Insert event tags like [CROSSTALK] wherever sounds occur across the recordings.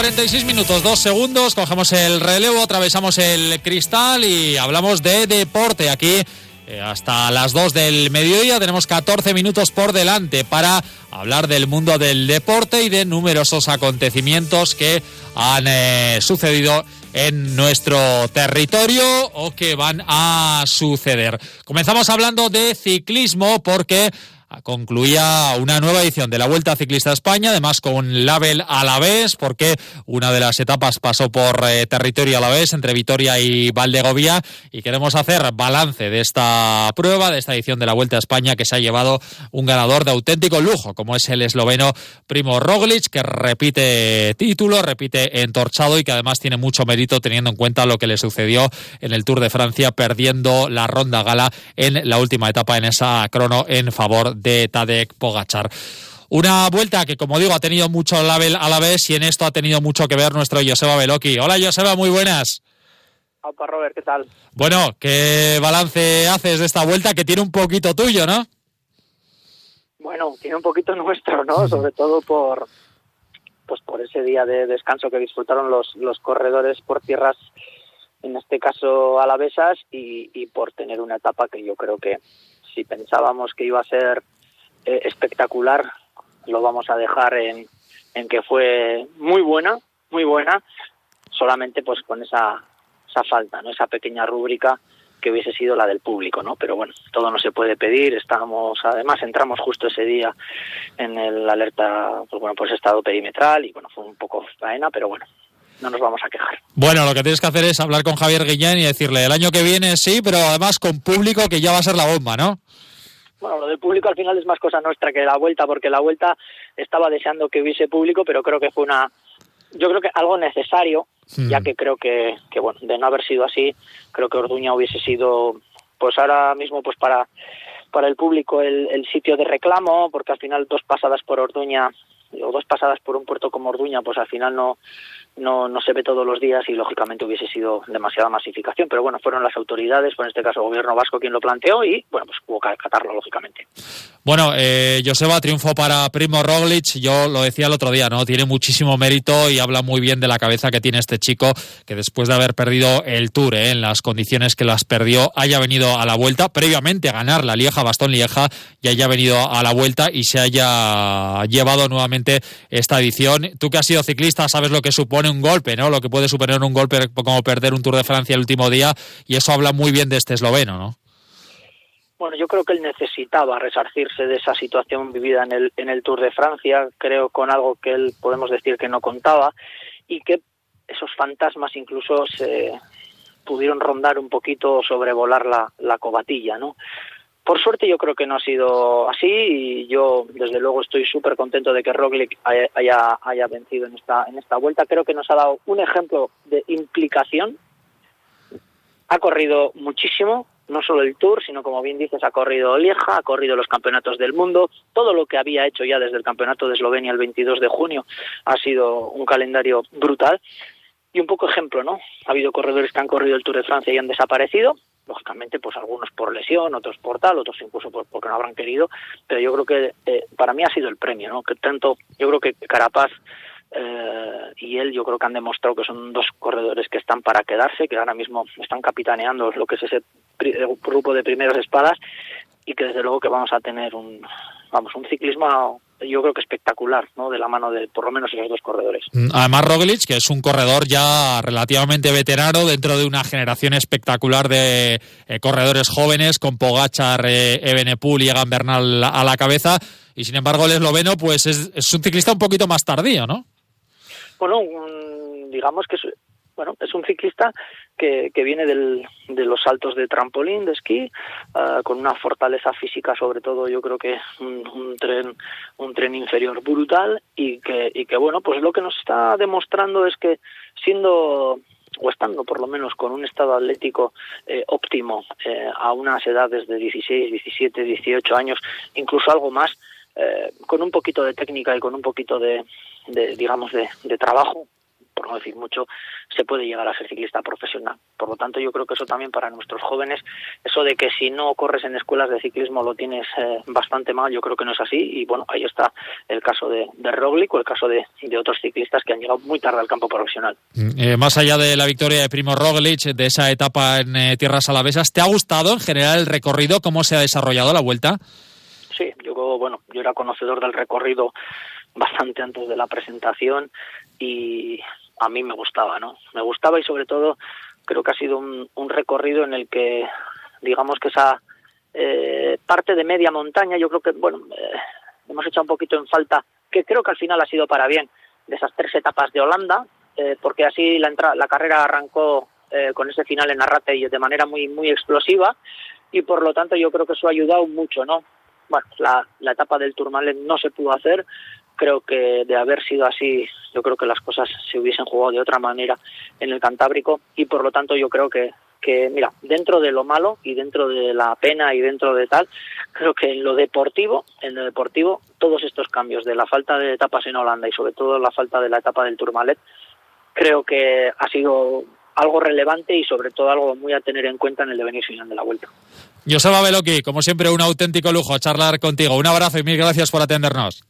46 minutos, dos segundos, cogemos el relevo, atravesamos el cristal y hablamos de deporte aquí. Eh, hasta las 2 del mediodía tenemos 14 minutos por delante para hablar del mundo del deporte y de numerosos acontecimientos que han eh, sucedido en nuestro territorio o que van a suceder. Comenzamos hablando de ciclismo porque concluía una nueva edición de la Vuelta Ciclista a España, además con label alavés, porque una de las etapas pasó por eh, territorio alavés entre Vitoria y Valdegovía, y queremos hacer balance de esta prueba, de esta edición de la Vuelta a España, que se ha llevado un ganador de auténtico lujo, como es el esloveno Primo Roglic, que repite título, repite entorchado y que además tiene mucho mérito teniendo en cuenta lo que le sucedió en el Tour de Francia, perdiendo la ronda gala en la última etapa en esa crono en favor Tadek Pogachar. Una vuelta que, como digo, ha tenido mucho label a la vez y en esto ha tenido mucho que ver nuestro Joseba Beloki. Hola, Joseba, muy buenas. Hola, Robert, ¿qué tal? Bueno, ¿qué balance haces de esta vuelta que tiene un poquito tuyo, no? Bueno, tiene un poquito nuestro, ¿no? Sobre todo por pues por ese día de descanso que disfrutaron los, los corredores por tierras, en este caso alavesas, y, y por tener una etapa que yo creo que, si pensábamos que iba a ser eh, espectacular, lo vamos a dejar en, en que fue muy buena, muy buena, solamente pues con esa, esa falta, ¿no? esa pequeña rúbrica que hubiese sido la del público, ¿no? Pero bueno, todo no se puede pedir. Estamos, además, entramos justo ese día en el alerta, pues bueno, pues estado perimetral y bueno, fue un poco faena, pero bueno, no nos vamos a quejar. Bueno, lo que tienes que hacer es hablar con Javier Guillén y decirle el año que viene sí, pero además con público que ya va a ser la bomba, ¿no? Bueno, lo del público al final es más cosa nuestra que la vuelta, porque la vuelta estaba deseando que hubiese público, pero creo que fue una, yo creo que algo necesario, hmm. ya que creo que, que, bueno, de no haber sido así, creo que Orduña hubiese sido, pues ahora mismo, pues para, para el público el, el sitio de reclamo, porque al final dos pasadas por Orduña o dos pasadas por un puerto como Orduña, pues al final no, no, no se ve todos los días y lógicamente hubiese sido demasiada masificación. Pero bueno, fueron las autoridades, pues en este caso el gobierno vasco quien lo planteó y bueno, pues hubo que acatarlo lógicamente. Bueno, eh, Joseba, triunfo para Primo Roglic, yo lo decía el otro día, ¿no? Tiene muchísimo mérito y habla muy bien de la cabeza que tiene este chico que después de haber perdido el Tour ¿eh? en las condiciones que las perdió, haya venido a la vuelta, previamente a ganar la Lieja, Bastón Lieja, y haya venido a la vuelta y se haya llevado nuevamente esta edición. Tú que has sido ciclista sabes lo que supone un golpe, ¿no? Lo que puede suponer un golpe como perder un Tour de Francia el último día y eso habla muy bien de este esloveno, ¿no? Bueno, yo creo que él necesitaba resarcirse de esa situación vivida en el, en el Tour de Francia, creo con algo que él podemos decir que no contaba y que esos fantasmas incluso se pudieron rondar un poquito, sobrevolar la, la cobatilla, ¿no? Por suerte yo creo que no ha sido así y yo desde luego estoy súper contento de que Roglic haya, haya vencido en esta, en esta vuelta. Creo que nos ha dado un ejemplo de implicación. Ha corrido muchísimo, no solo el Tour, sino como bien dices, ha corrido Lieja, ha corrido los campeonatos del mundo, todo lo que había hecho ya desde el campeonato de Eslovenia el 22 de junio ha sido un calendario brutal. Y un poco ejemplo, ¿no? Ha habido corredores que han corrido el Tour de Francia y han desaparecido, lógicamente pues algunos por lesión, otros por tal, otros incluso por, porque no habrán querido, pero yo creo que eh, para mí ha sido el premio, ¿no? Que tanto, yo creo que Carapaz eh, y él yo creo que han demostrado que son dos corredores que están para quedarse, que ahora mismo están capitaneando lo que es ese grupo de primeras espadas y que desde luego que vamos a tener un vamos un ciclismo yo creo que espectacular, ¿no? De la mano de por lo menos esos dos corredores. Mm, además Roglic, que es un corredor ya relativamente veterano dentro de una generación espectacular de eh, corredores jóvenes con Pogachar, eh, Ebenepul y Egan Bernal a la cabeza y sin embargo el esloveno pues es, es un ciclista un poquito más tardío, ¿no? Bueno, digamos que es, bueno, es un ciclista que, viene del, de los saltos de trampolín, de esquí, uh, con una fortaleza física, sobre todo yo creo que un, un, tren un tren inferior brutal y que, y que bueno, pues lo que nos está demostrando es que siendo o estando por lo menos con un estado atlético eh, óptimo eh, a unas edades de 16, 17, 18 años, incluso algo más, eh, con un poquito de técnica y con un poquito de, de digamos, de trabajo, por no decir mucho, se puede llegar a ser ciclista profesional. Por lo tanto, yo creo que eso también para nuestros jóvenes, eso de que si no corres en escuelas de ciclismo lo tienes eh, bastante mal, yo creo que no es así. Y bueno, ahí está el caso de, de Roglic o el caso de, de, otros ciclistas que han llegado muy tarde al campo profesional. Mm, eh, más allá de la victoria de Primo Roglic, de esa etapa en eh, tierras alavesas, ¿te ha gustado en general el recorrido? ¿Cómo se ha desarrollado la vuelta? Sí, yo bueno, yo era conocedor del recorrido bastante antes de la presentación y a mí me gustaba, ¿no? Me gustaba y sobre todo creo que ha sido un, recorrido en el que, digamos que esa eh, parte de media montaña, yo creo que, bueno, eh, hemos hecho un poquito en falta, que creo que al final ha sido para bien, de esas tres etapas de Holanda, eh, porque así la, la carrera arrancó eh, con ese final en Arrate y de manera muy, muy explosiva, y por lo tanto yo creo que eso ha ayudado mucho, ¿no? Bueno, la, la etapa del Tourmalet no se pudo hacer, creo que de haber sido así, yo creo que las cosas se hubiesen jugado de otra manera en el Cantábrico. Y por lo tanto yo creo que, que mira, dentro de lo malo y dentro de la pena y dentro de tal, creo que en lo deportivo, en lo deportivo, todos estos cambios de la falta de etapas en Holanda y sobre todo la falta de la etapa del Tourmalet, creo que ha sido algo relevante y sobre todo algo muy a tener en cuenta en el devenir final de la vuelta. Joseba Beloki, como siempre, un auténtico lujo charlar contigo. Un abrazo y mil gracias por atendernos.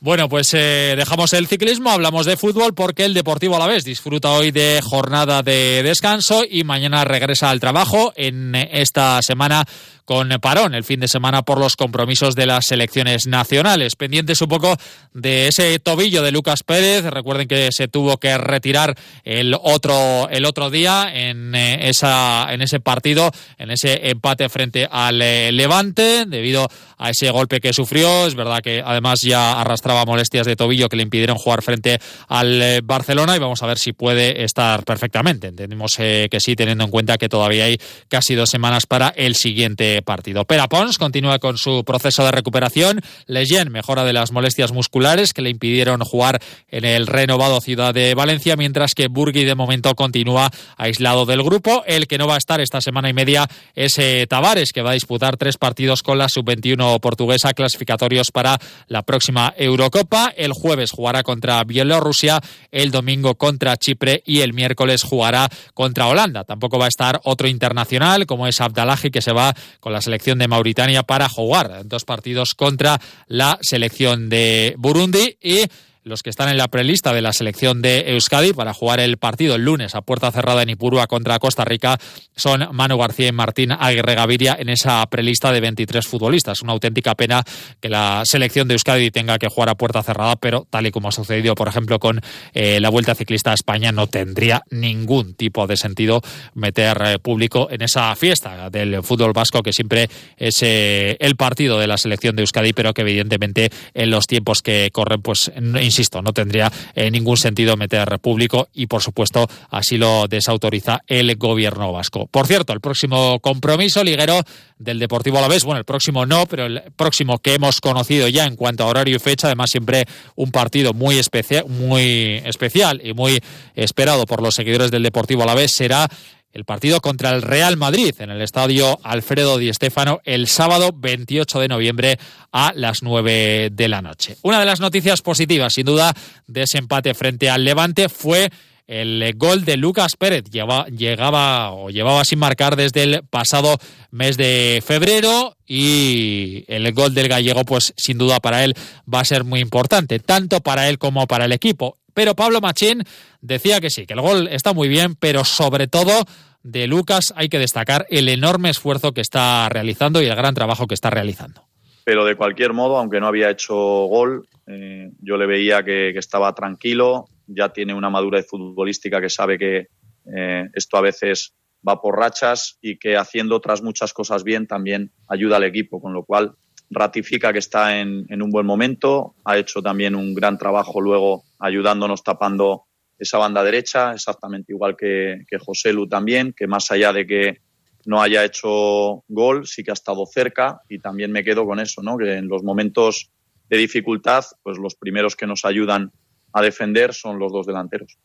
Bueno, pues eh, dejamos el ciclismo, hablamos de fútbol porque el Deportivo Alavés disfruta hoy de jornada de descanso y mañana regresa al trabajo en esta semana con parón el fin de semana por los compromisos de las selecciones nacionales. Pendientes un poco de ese tobillo de Lucas Pérez. Recuerden que se tuvo que retirar el otro, el otro día en, eh, esa, en ese partido, en ese empate frente al eh, Levante, debido a ese golpe que sufrió. Es verdad que además ya arrastraba molestias de tobillo que le impidieron jugar frente al eh, Barcelona y vamos a ver si puede estar perfectamente. Entendemos que sí, teniendo en cuenta que todavía hay casi dos semanas para el siguiente partido. Pera Pons continúa con su proceso de recuperación. Leyen mejora de las molestias musculares que le impidieron jugar en el renovado Ciudad de Valencia, mientras que Burgui de momento continúa aislado del grupo. El que no va a estar esta semana y media es eh, Tavares, que va a disputar tres partidos con la sub-21 portuguesa clasificatorios para la próxima Eurocopa. El jueves jugará contra Bielorrusia, el domingo contra Chipre y el miércoles jugará contra Holanda. Tampoco va a estar otro internacional como es Abdalaji, que se va con la selección de Mauritania para jugar dos partidos contra la selección de Burundi y los que están en la prelista de la selección de Euskadi para jugar el partido el lunes a puerta cerrada en Ipurúa contra Costa Rica son Manu García y Martín Aguirre Gaviria en esa prelista de 23 futbolistas. Una auténtica pena que la selección de Euskadi tenga que jugar a puerta cerrada, pero tal y como ha sucedido, por ejemplo, con eh, la Vuelta Ciclista a España, no tendría ningún tipo de sentido meter eh, público en esa fiesta del fútbol vasco, que siempre es eh, el partido de la selección de Euskadi, pero que evidentemente en los tiempos que corren, pues insisto, no tendría eh, ningún sentido meter público y, por supuesto, así lo desautoriza el gobierno vasco. Por cierto, el próximo compromiso liguero del Deportivo Alavés, bueno, el próximo no, pero el próximo que hemos conocido ya en cuanto a horario y fecha, además siempre un partido muy especial, muy especial y muy esperado por los seguidores del Deportivo Alavés será el partido contra el Real Madrid en el estadio Alfredo Di Stéfano el sábado 28 de noviembre a las 9 de la noche. Una de las noticias positivas, sin duda, de ese empate frente al Levante fue el gol de Lucas Pérez. llegaba o llevaba sin marcar desde el pasado mes de febrero y el gol del gallego, pues sin duda para él va a ser muy importante, tanto para él como para el equipo. Pero Pablo Machín decía que sí, que el gol está muy bien, pero sobre todo de Lucas hay que destacar el enorme esfuerzo que está realizando y el gran trabajo que está realizando. Pero de cualquier modo, aunque no había hecho gol, eh, yo le veía que, estaba tranquilo, ya tiene una madurez futbolística que sabe que eh, esto a veces va por rachas y que haciendo otras muchas cosas bien también ayuda al equipo, con lo cual ratifica que está en, un buen momento, ha hecho también un gran trabajo luego ayudándonos tapando esa banda derecha, exactamente igual que, que José Lu también, que más allá de que no haya hecho gol, sí que ha estado cerca y también me quedo con eso, ¿no? que en los momentos de dificultad, pues los primeros que nos ayudan a defender son los dos delanteros.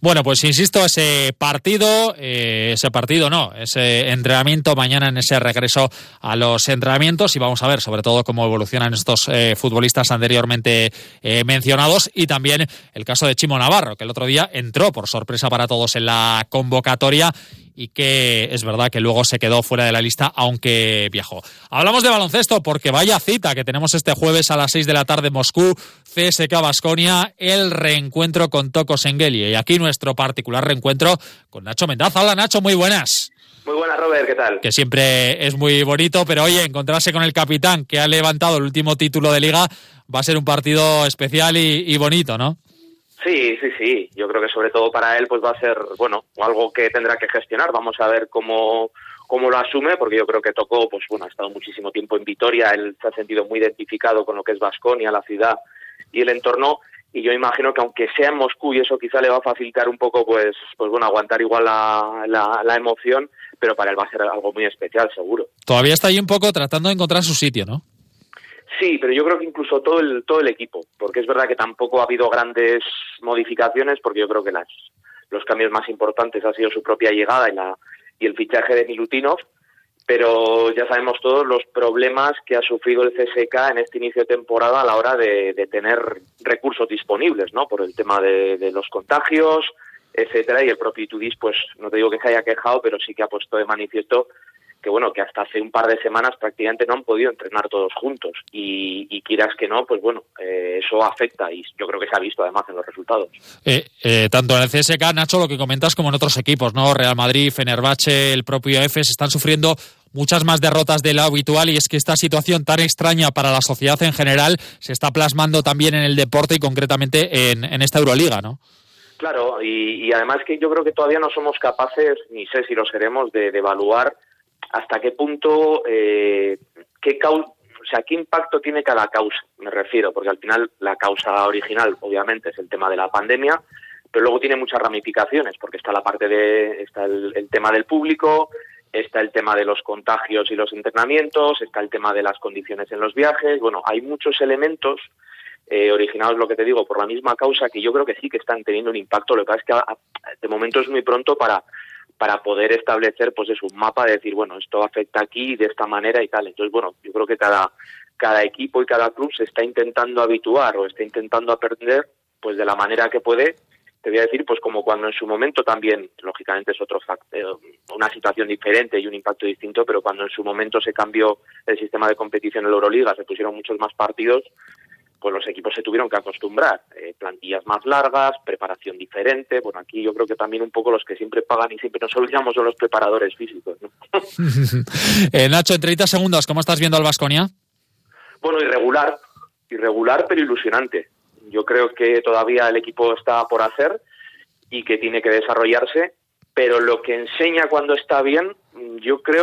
Bueno, pues insisto, ese partido, eh, ese partido no, ese entrenamiento mañana en ese regreso a los entrenamientos y vamos a ver sobre todo cómo evolucionan estos eh, futbolistas anteriormente eh, mencionados y también el caso de Chimo Navarro, que el otro día entró por sorpresa para todos en la convocatoria y que es verdad que luego se quedó fuera de la lista, aunque viajó. Hablamos de baloncesto porque vaya cita que tenemos este jueves a las 6 de la tarde en Moscú, CSK Basconia, el reencuentro con Toco Sengeli. Y aquí nuestro particular reencuentro con Nacho Mendaza. Hola Nacho, muy buenas. Muy buenas, Robert, ¿qué tal? Que siempre es muy bonito, pero oye, encontrarse con el capitán que ha levantado el último título de liga va a ser un partido especial y, y bonito, ¿no? Sí, sí, sí. Yo creo que sobre todo para él pues va a ser, bueno, algo que tendrá que gestionar. Vamos a ver cómo, cómo lo asume, porque yo creo que tocó, pues bueno, ha estado muchísimo tiempo en Vitoria, él se ha sentido muy identificado con lo que es Vasconia, la ciudad y el entorno, y yo imagino que aunque sea en Moscú y eso quizá le va a facilitar un poco, pues, pues bueno, aguantar igual la, la, la emoción, pero para él va a ser algo muy especial, seguro. Todavía está ahí un poco tratando de encontrar su sitio, ¿no? Sí, pero yo creo que incluso todo el todo el equipo, porque es verdad que tampoco ha habido grandes modificaciones, porque yo creo que las los cambios más importantes ha sido su propia llegada y la y el fichaje de Milutinov, pero ya sabemos todos los problemas que ha sufrido el CSK en este inicio de temporada a la hora de, tener recursos disponibles, ¿no? Por el tema de, de los contagios, etcétera, y el propio Itudis, pues no te digo que se haya quejado, pero sí que ha puesto de manifiesto que bueno, que hasta hace un par de semanas prácticamente no han podido entrenar todos juntos y, y quieras que no, pues bueno, eh, eso afecta y yo creo que se ha visto además en los resultados. Eh, eh, tanto en el CSK, Nacho, lo que comentas como en otros equipos, ¿no? Real Madrid, Fenerbahce, el propio EFES están sufriendo muchas más derrotas de lo habitual y es que esta situación tan extraña para la sociedad en general se está plasmando también en el deporte y concretamente en, en esta Euroliga, ¿no? Claro, y, y, además que yo creo que todavía no somos capaces, ni sé si lo seremos, de, de evaluar hasta qué punto, eh, qué causa, o sea, qué impacto tiene cada causa, me refiero, porque al final la causa original, obviamente, es el tema de la pandemia, pero luego tiene muchas ramificaciones, porque está la parte de, está el, el tema del público, está el tema de los contagios y los entrenamientos, está el tema de las condiciones en los viajes, bueno, hay muchos elementos eh, originados, lo que te digo, por la misma causa que yo creo que sí que están teniendo un impacto. Lo que pasa es que de momento es muy pronto para, para poder establecer, pues es un mapa de decir, bueno, esto afecta aquí de esta manera y tal. Entonces, bueno, yo creo que cada, cada equipo y cada club se está intentando habituar o está intentando aprender, pues de la manera que puede. Te voy a decir, pues como cuando en su momento también, lógicamente es otro factor, una situación diferente y un impacto distinto, pero cuando en su momento se cambió el sistema de competición en la Euroliga, se pusieron muchos más partidos, pues los equipos se tuvieron que acostumbrar. Eh, plantillas más largas, preparación diferente. Bueno, aquí yo creo que también un poco los que siempre pagan y siempre nos olvidamos son los preparadores físicos. ¿no? [LAUGHS] eh, Nacho, en 30 segundos, ¿cómo estás viendo al Vasconia? Bueno, irregular, irregular pero ilusionante. Yo creo que todavía el equipo está por hacer y que tiene que desarrollarse, pero lo que enseña cuando está bien, yo creo